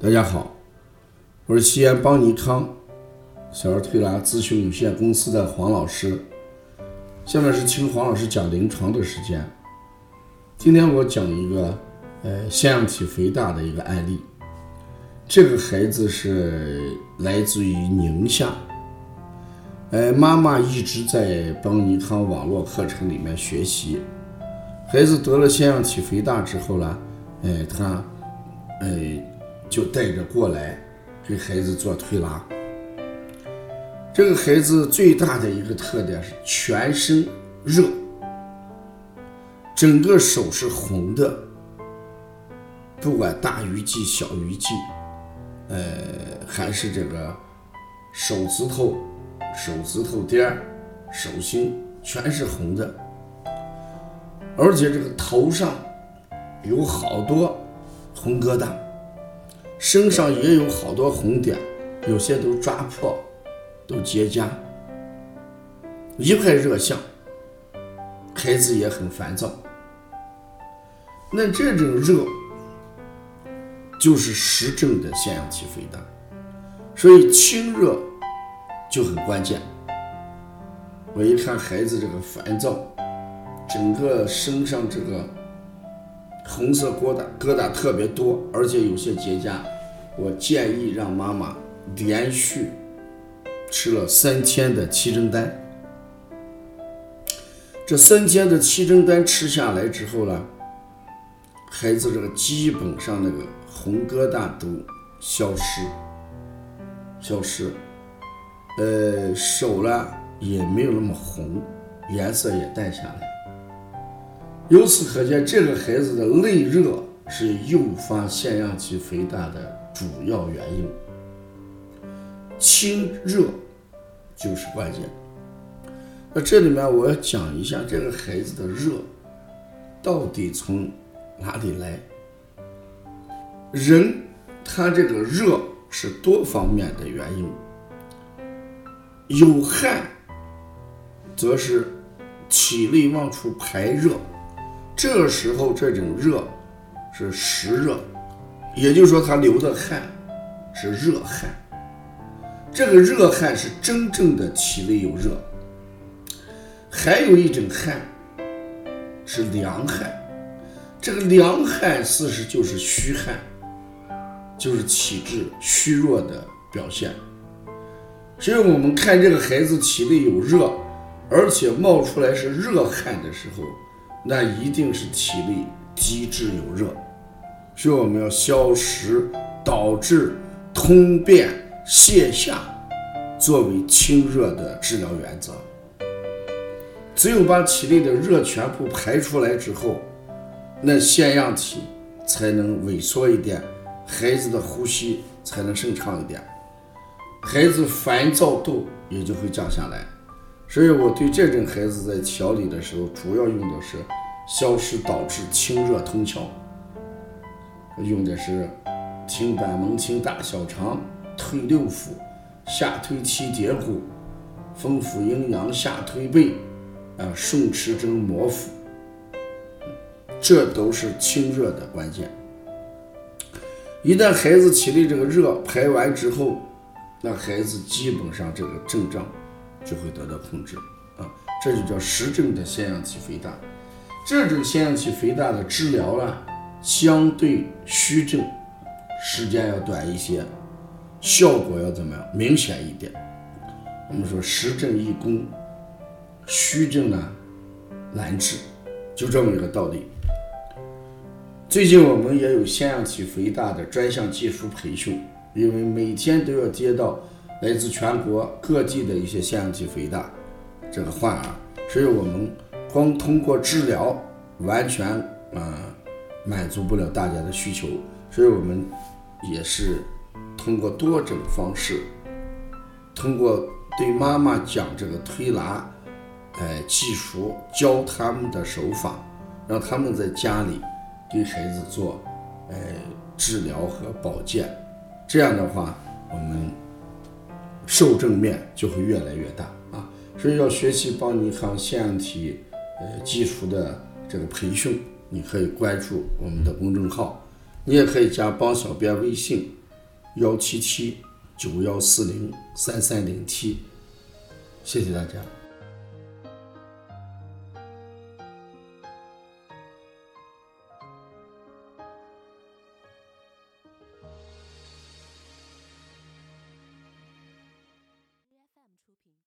大家好，我是西安邦尼康小儿推拿咨询有限公司的黄老师。下面是听黄老师讲临床的时间。今天我讲一个呃腺样体肥大的一个案例。这个孩子是来自于宁夏，呃，妈妈一直在邦尼康网络课程里面学习。孩子得了腺样体肥大之后呢，哎，他，哎，就带着过来给孩子做推拿。这个孩子最大的一个特点是全身热，整个手是红的，不管大鱼际、小鱼际，呃，还是这个手指头、手指头尖、手心全是红的，而且这个头上有好多红疙瘩，身上也有好多红点，有些都抓破。都结痂，一派热象，孩子也很烦躁。那这种热就是实证的腺样体肥大，所以清热就很关键。我一看孩子这个烦躁，整个身上这个红色疙瘩疙瘩特别多，而且有些结痂，我建议让妈妈连续。吃了三天的七珍丹，这三天的七珍丹吃下来之后呢，孩子这个基本上那个红疙瘩都消失，消失，呃，手呢也没有那么红，颜色也淡下来。由此可见，这个孩子的内热是诱发腺样体肥大的主要原因。清热就是关键。那这里面我要讲一下这个孩子的热到底从哪里来。人他这个热是多方面的原因，有汗则是体内往出排热，这时候这种热是实热，也就是说他流的汗是热汗。这个热汗是真正的体内有热，还有一种汗是凉汗，这个凉汗事实就是虚汗，就是体质虚弱的表现。所以我们看这个孩子体内有热，而且冒出来是热汗的时候，那一定是体内积滞有热。所以我们要消食、导致、通便。泻下作为清热的治疗原则，只有把体内的热全部排出来之后，那腺样体才能萎缩一点，孩子的呼吸才能顺畅一点，孩子烦躁度也就会降下来。所以我对这种孩子在调理的时候，主要用的是消食导滞、清热通窍，用的是清板门清大小肠。推六腑，下推七节骨，丰富阴阳；下推背，啊，顺时针摩腹，这都是清热的关键。一旦孩子体内这个热排完之后，那孩子基本上这个症状就会得到控制啊，这就叫实症的腺样体肥大。这种腺样体肥大的治疗呢，相对虚症时间要短一些。效果要怎么样？明显一点。我们说实证易攻，虚症呢难治，就这么一个道理。最近我们也有腺样体肥大的专项技术培训，因为每天都要接到来自全国各地的一些腺样体肥大这个患儿，所以我们光通过治疗完全啊满足不了大家的需求，所以我们也是。通过多种方式，通过对妈妈讲这个推拿，哎，技术教他们的手法，让他们在家里给孩子做，哎，治疗和保健，这样的话，我们受正面就会越来越大啊。所以要学习邦尼康腺样体呃基础的这个培训，你可以关注我们的公众号，你也可以加帮小编微信。幺七七九幺四零三三零七，谢谢大家。